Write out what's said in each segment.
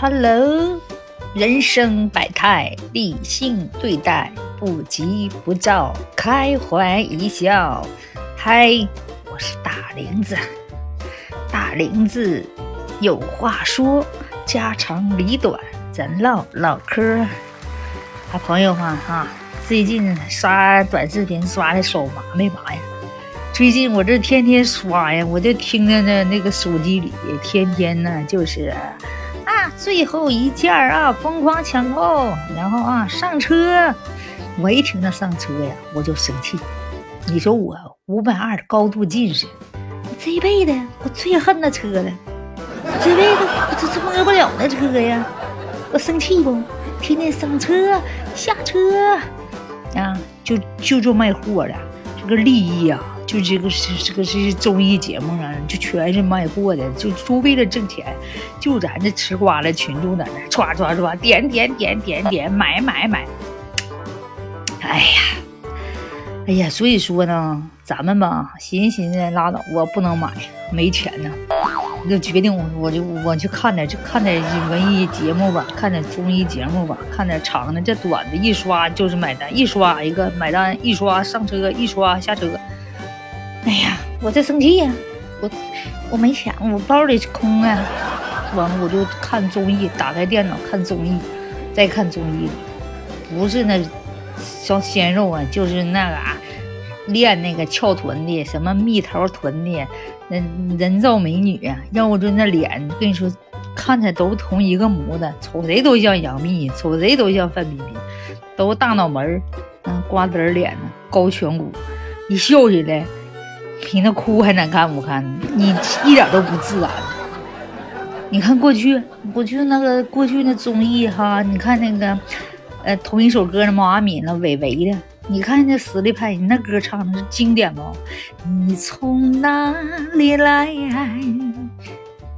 Hello，人生百态，理性对待，不急不躁，开怀一笑。嗨，我是大玲子，大玲子有话说，家长里短，咱唠唠嗑。啊，朋友们哈，最近刷短视频刷的手麻没麻呀？最近我这天天刷呀，我就听着那那个手机里天天呢就是啊最后一件啊疯狂抢购，然后啊上车，我一听到上车呀我就生气。你说我五百二高度近视，我这辈子我最恨那车了，这辈子我这这摸不了那车呀，我生气不？天天上车下车啊，就就做卖货的，这个利益啊。就这个是这个是综艺节目啊，就全是卖货的，就就为了挣钱。就咱这吃瓜的群众在那唰唰唰点点点点点买买买。哎呀，哎呀，所以说呢，咱们吧寻思寻思拉倒，我不能买，没钱呢。我就决定我我就我去看点就看点文艺节目吧，看点综艺节目吧，看点长的，这短的一刷就是买单，一刷一个买单，一刷上车，一刷下车。我在生气呀！我我没钱，我包里空啊。完了我就看综艺，打开电脑看综艺，再看综艺，不是那小鲜肉啊，就是那个，练那个翘臀的，什么蜜桃臀的，那人造美女啊，要不就那脸，跟你说看着都同一个模子，瞅谁都像杨幂，瞅谁都像范冰冰，都大脑门儿，嗯，瓜子脸呢，高颧骨，一笑起来。比那哭还难看不看？你一点都不自然。你看过去，过去那个过去那综艺哈，你看那个，呃，同一首歌的毛阿敏那韦唯的，你看那实力派，你那歌唱的是经典不？你从哪里来？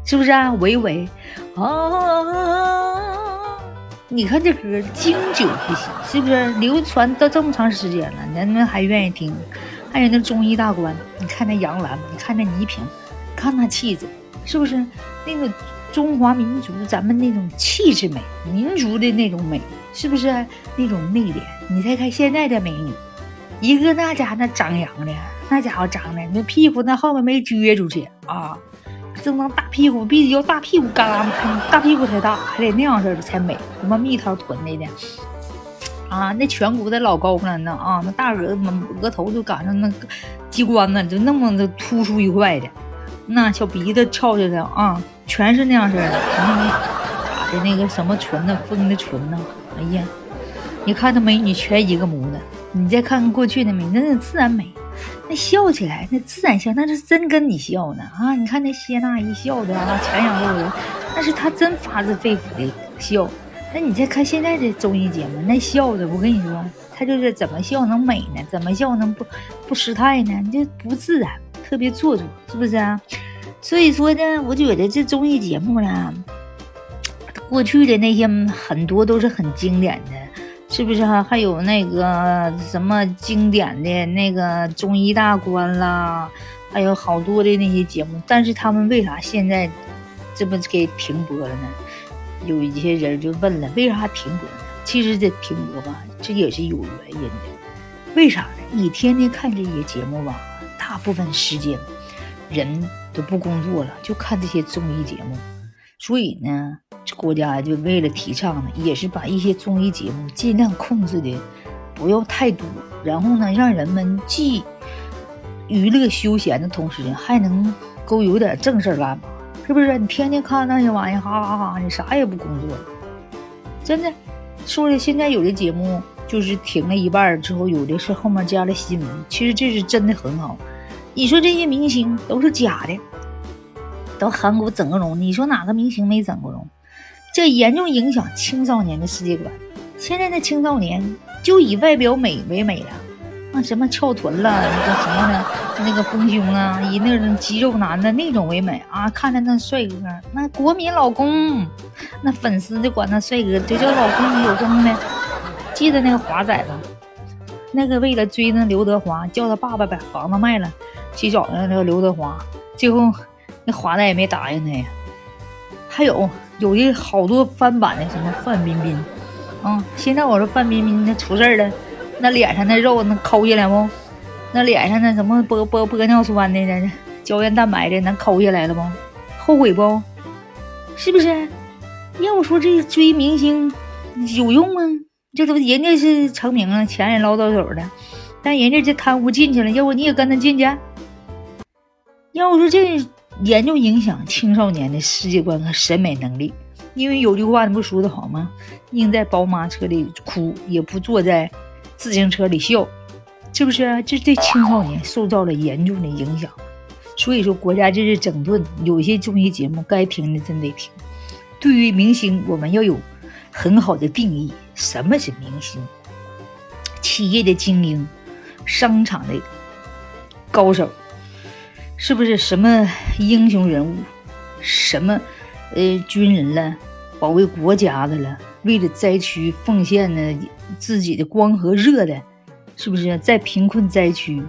是不是啊？韦唯，哦，你看这歌经久不息，是不是流传到这么长时间了，人们还愿意听？还有那中医大观，你看那杨澜，你看那倪萍，看那气质，是不是那个中华民族咱们那种气质美，民族的那种美，是不是那种内敛？你再看现在的美女，一个那家伙那张扬的，那家伙长的那屁股那后面没撅出去啊，正当大屁股，必须要大屁股嘎啦大屁股才大，还得那样式的才美，什么蜜桃臀的的。啊，那颧骨得老高了呢啊！那大额额头就赶上那个机关呢，就那么的突出一块的，那小鼻子翘着的啊，全是那样式的。打的那个什么唇呢，丰的唇呢？哎呀，你看那美女全一个模子。你再看看过去的美，那那自然美，那笑起来那自然笑，那是真跟你笑呢啊！你看那谢娜一笑的啊，全仰露人，那是她真发自肺腑的笑。那你再看现在的综艺节目，那笑的，我跟你说，他就是怎么笑能美呢？怎么笑能不不失态呢？就不自然，特别做作，是不是啊？所以说呢，我觉得这综艺节目呢，过去的那些很多都是很经典的，是不是哈？还有那个什么经典的那个综艺大观啦，还有好多的那些节目，但是他们为啥现在这不给停播了呢？有一些人就问了，为啥停播呢？其实这停播吧，这也是有原因的。为啥呢？你天天看这些节目吧，大部分时间人都不工作了，就看这些综艺节目。所以呢，国家就为了提倡呢，也是把一些综艺节目尽量控制的不要太多，然后呢，让人们既娱乐休闲的同时，还能够有点正事干吧。是不是你天天看那些玩意，哈哈哈！你啥也不工作，真的。说的现在有的节目就是停了一半之后，有的是后面加了新闻。其实这是真的很好。你说这些明星都是假的，都韩国整过容，你说哪个明星没整过容？这严重影响青少年的世界观。现在的青少年就以外表美为美了。那什么翘臀了，那个什么呢？那个丰胸啊，以那种肌肉男的那种为美啊！看着那帅哥，那国民老公，那粉丝就管那帅哥就叫老公有公的。记得那个华仔吧？那个为了追那刘德华，叫他爸爸把房子卖了，去找那个刘德华，最后那华仔也没答应他呀。还有有的好多翻版的，什么范冰冰，啊，现在我说范冰冰那出事儿了，那脸上那肉能抠下来不？那脸上那什么玻玻玻尿酸的、那胶原蛋白的能抠下来了不？后悔不？是不是？要我说这追明星有用吗？这都人家是成名了，钱也捞到手了，但人家这贪污进去了，要不你也跟他进去？要我说这严重影响青少年的世界观和审美能力，因为有句话你不说的好吗？宁在宝马车里哭，也不坐在自行车里笑，是不是？这对青少年受到了严重的影响。所以说，国家这是整顿，有些综艺节目该停的真得停。对于明星，我们要有很好的定义。什么是明星？企业的精英，商场的高手，是不是什么英雄人物？什么呃军人了，保卫国家的了，为了灾区奉献呢自己的光和热的，是不是在贫困灾区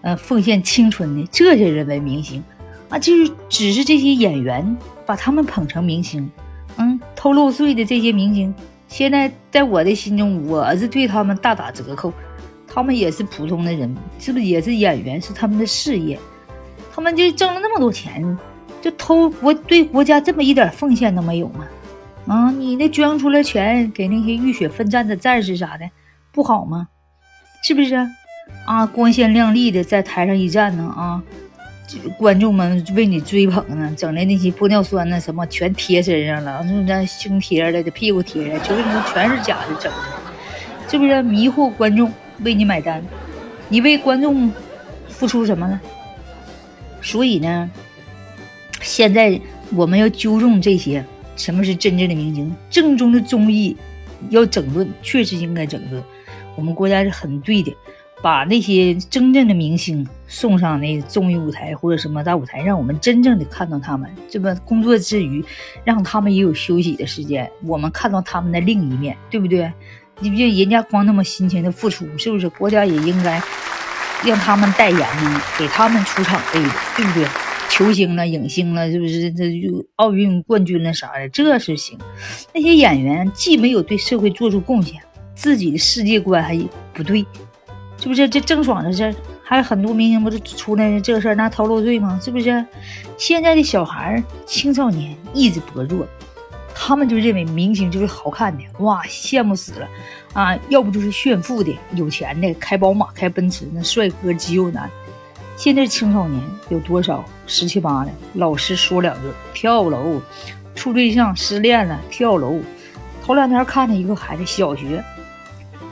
呃奉献青春的这些人为明星？啊，就是只是这些演员把他们捧成明星，嗯，偷漏税的这些明星。现在在我的心中，我是对他们大打折扣。他们也是普通的人，是不是也是演员？是他们的事业，他们就挣了那么多钱，就偷国对国家这么一点奉献都没有吗？啊，你那捐出来钱给那些浴血奋战的战士啥的，不好吗？是不是？啊，光鲜亮丽的在台上一站呢，啊。观众们为你追捧呢，整的那些玻尿酸呢，什么全贴身上了，那胸贴了的，屁股贴了，就是说全是假的整的，是不是迷惑观众为你买单？你为观众付出什么了？所以呢，现在我们要纠正这些，什么是真正的明星？正宗的综艺要整顿，确实应该整顿。我们国家是很对的。把那些真正的明星送上那综艺舞台或者什么大舞台，让我们真正的看到他们。这么工作之余，让他们也有休息的时间，我们看到他们的另一面，对不对？你不人家光那么辛勤的付出，是不是？国家也应该让他们代言呢，给他们出场费，对不对？球星了、影星了，是不是？这就奥运冠军了啥的，这是行。那些演员既没有对社会做出贡献，自己的世界观还不对。是不是这郑爽的事儿？还有很多明星不是出来这事儿拿偷漏罪吗？是不是？现在的小孩、青少年意志薄弱，他们就认为明星就是好看的，哇，羡慕死了啊！要不就是炫富的、有钱的，开宝马、开奔驰，那帅哥肌肉男。现在青少年有多少十七八的？老师说两句跳楼，处对象失恋了跳楼。头两天看见一个孩子小学，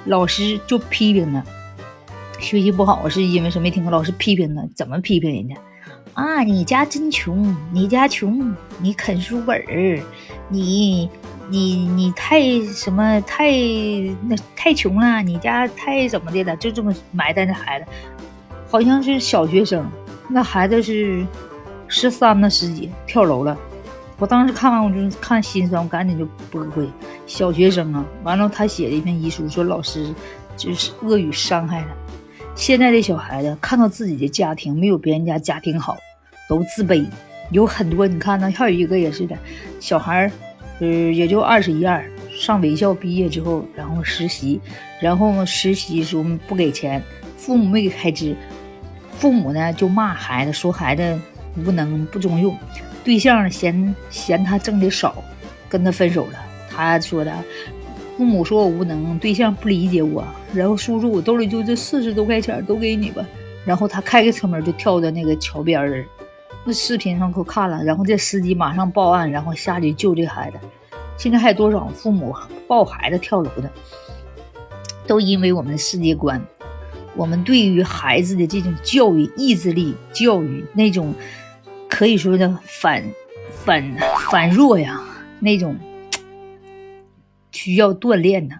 老师就批评他。学习不好是因为什么？没听过老师批评他，怎么批评人家？啊，你家真穷，你家穷，你啃书本儿，你你你太什么太那太穷了，你家太怎么的了？就这么埋汰那孩子，好像是小学生，那孩子是十三呢十几跳楼了。我当时看完我就看心酸，我赶紧就驳回。小学生啊，完了他写了一篇遗书，说老师就是恶语伤害他。现在的小孩子看到自己的家庭没有别人家家庭好，都自卑。有很多你看，呢还有一个也是的，小孩儿，呃，也就二十一二，上卫校毕业之后，然后实习，然后实习时候不给钱，父母没给开支，父母呢就骂孩子，说孩子无能不中用，对象嫌嫌他挣的少，跟他分手了。他说的。父母说我无能，对象不理解我，然后叔叔，我兜里就这四十多块钱，都给你吧。然后他开个车门就跳到那个桥边儿，那视频上可看了。然后这司机马上报案，然后下去救这孩子。现在还有多少父母抱孩子跳楼的？都因为我们的世界观，我们对于孩子的这种教育意志力教育那种，可以说的反反反弱呀那种。需要锻炼呢。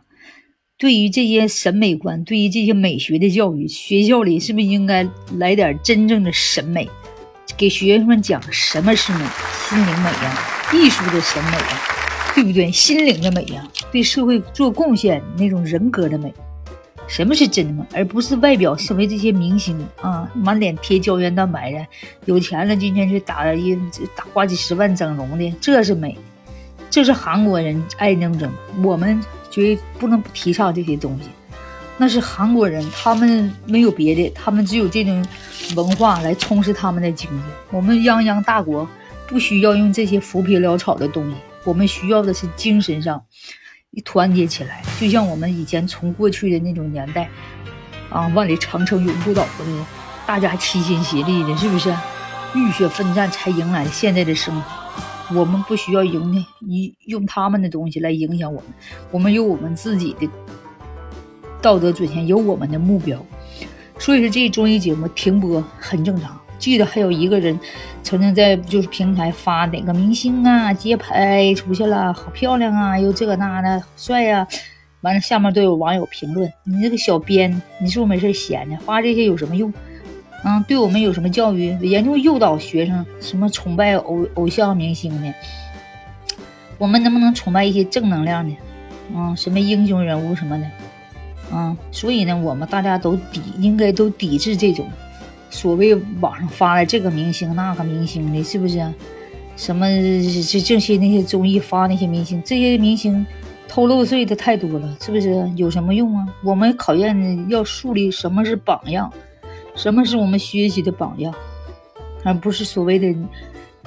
对于这些审美观，对于这些美学的教育，学校里是不是应该来点真正的审美，给学生们讲什么是美，心灵美呀，艺术的审美呀，对不对？心灵的美呀，对社会做贡献那种人格的美，什么是真的？而不是外表身为这些明星啊，满脸贴胶原蛋白的，有钱了今天去打一打花几十万整容的，这是美。这是韩国人爱整整，我们绝不能不提倡这些东西。那是韩国人，他们没有别的，他们只有这种文化来充实他们的经济。我们泱泱大国不需要用这些浮皮潦草的东西，我们需要的是精神上一团结起来，就像我们以前从过去的那种年代啊，万里长城永不倒的那种，大家齐心协力的，是不是？浴血奋战才迎来现在的生活。我们不需要影一用他们的东西来影响我们，我们有我们自己的。道德准线有我们的目标，所以说这综艺节目停播很正常。记得还有一个人曾经在就是平台发哪个明星啊街拍出去了，好漂亮啊，又这个那的帅呀，完了下面都有网友评论：“你这个小编，你是不是没事闲的？发这些有什么用？嗯，对我们有什么教育？严重诱导学生什么崇拜偶偶像明星呢？我们能不能崇拜一些正能量的？嗯，什么英雄人物什么的？”啊，所以呢，我们大家都抵，应该都抵制这种所谓网上发的这个明星那个明星的，是不是？什么这这些那些综艺发那些明星，这些明星偷漏税的太多了，是不是？有什么用啊？我们考验的要树立什么是榜样，什么是我们学习的榜样，而不是所谓的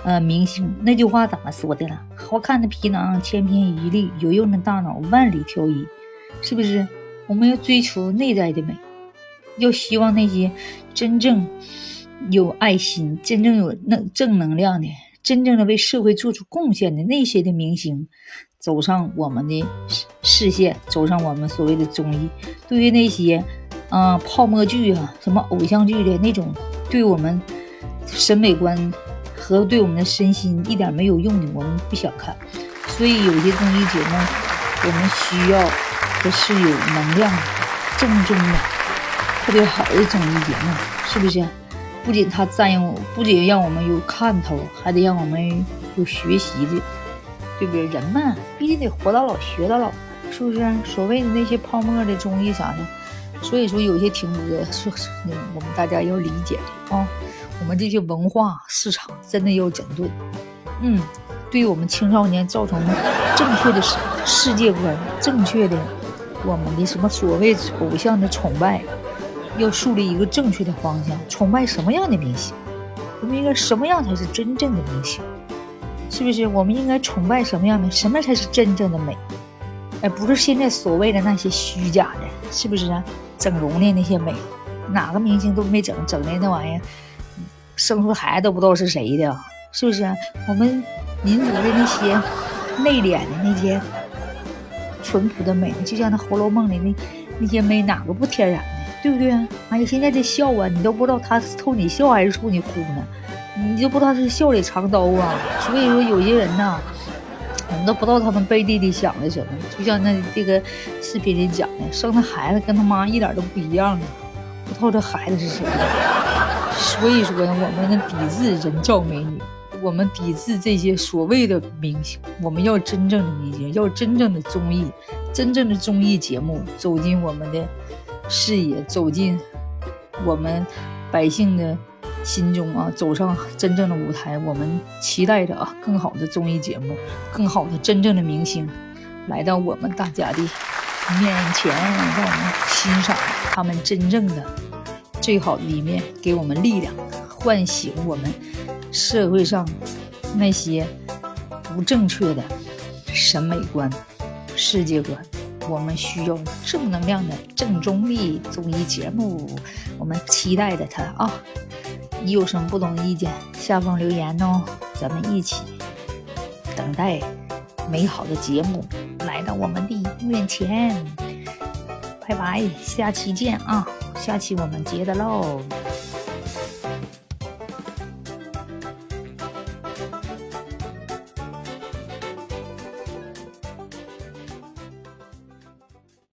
呃明星。那句话怎么说的了？好看的皮囊千篇一律，有用的大脑万里挑一，是不是？我们要追求内在的美，要希望那些真正有爱心、真正有能正能量的、真正的为社会做出贡献的那些的明星走上我们的视线，走上我们所谓的综艺。对于那些啊泡沫剧啊、什么偶像剧的那种，对我们审美观和对我们的身心一点没有用的，我们不想看。所以有些综艺节目，我们需要。的是有能量的、正宗的、特别好的综艺节目，是不是？不仅它占用，不仅让我们有看头，还得让我们有学习的，对不对？人嘛，必须得活到老学到老，是不是？所谓的那些泡沫的综艺啥的，所以说有些停播，是我们大家要理解的啊。我们这些文化市场真的要整顿，嗯，对于我们青少年造成正确的世世界观，正确的。我们的什么所谓偶像的崇拜，要树立一个正确的方向。崇拜什么样的明星？我们应该什么样才是真正的明星？是不是？我们应该崇拜什么样的？什么才是真正的美？而不是现在所谓的那些虚假的，是不是啊？整容的那些美，哪个明星都没整，整的那玩意儿，生出孩子都不知道是谁的，是不是？我们民族的那些内敛的那些。淳朴的美，就像那《红楼梦》里那那些美，哪个不天然，对不对？哎呀，现在这笑啊，你都不知道他是冲你笑还是冲你哭呢，你就不知道是笑里藏刀啊。所以说，有些人呐，我们都不知道他们背地里想的什么。就像那这个视频里讲的，生的孩子跟他妈一点都不一样啊，不知道这孩子是谁。所以说呢，我们抵制人造美女。我们抵制这些所谓的明星，我们要真正的明星，要真正的综艺，真正的综艺节目走进我们的视野，走进我们百姓的心中啊，走上真正的舞台。我们期待着啊，更好的综艺节目，更好的真正的明星来到我们大家的面前，让我们欣赏他们真正的最好的一面，给我们力量，唤醒我们。社会上那些不正确的审美观、世界观，我们需要正能量的正中立综艺节目。我们期待着它啊！你有什么不同意见，下方留言哦，咱们一起等待美好的节目来到我们的面前。拜拜，下期见啊！下期我们接着唠。